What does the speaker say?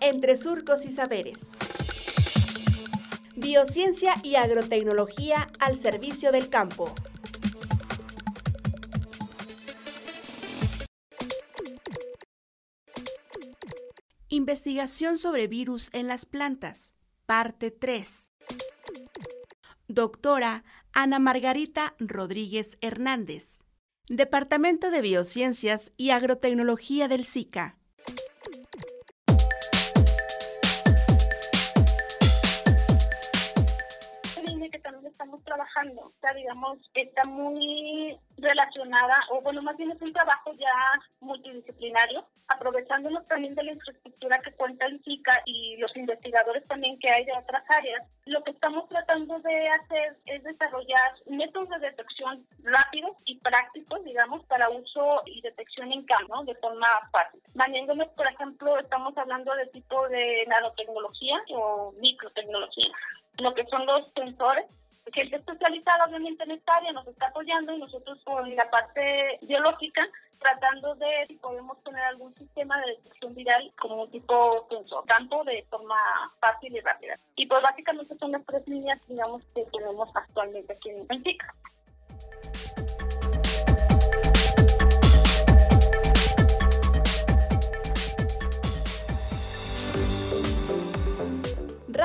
entre surcos y saberes. Biociencia y agrotecnología al servicio del campo. Investigación sobre virus en las plantas, parte 3. Doctora Ana Margarita Rodríguez Hernández, Departamento de Biociencias y Agrotecnología del SICA. Estamos trabajando, o digamos, está muy relacionada, o bueno, más bien es un trabajo ya multidisciplinario, aprovechándonos también de la infraestructura que cuenta el SICA y los investigadores también que hay de otras áreas. Lo que estamos tratando de hacer es desarrollar métodos de detección rápidos y prácticos, digamos, para uso y detección en campo, de forma fácil. Maniéndonos, por ejemplo, estamos hablando de tipo de nanotecnología o microtecnología lo que son los sensores gente especializada obviamente en esta área nos está apoyando y nosotros con la parte biológica tratando de si podemos tener algún sistema de detección viral como un tipo sensor, tanto de forma fácil y rápida. Y pues básicamente son las tres líneas digamos que tenemos actualmente aquí en Benfica.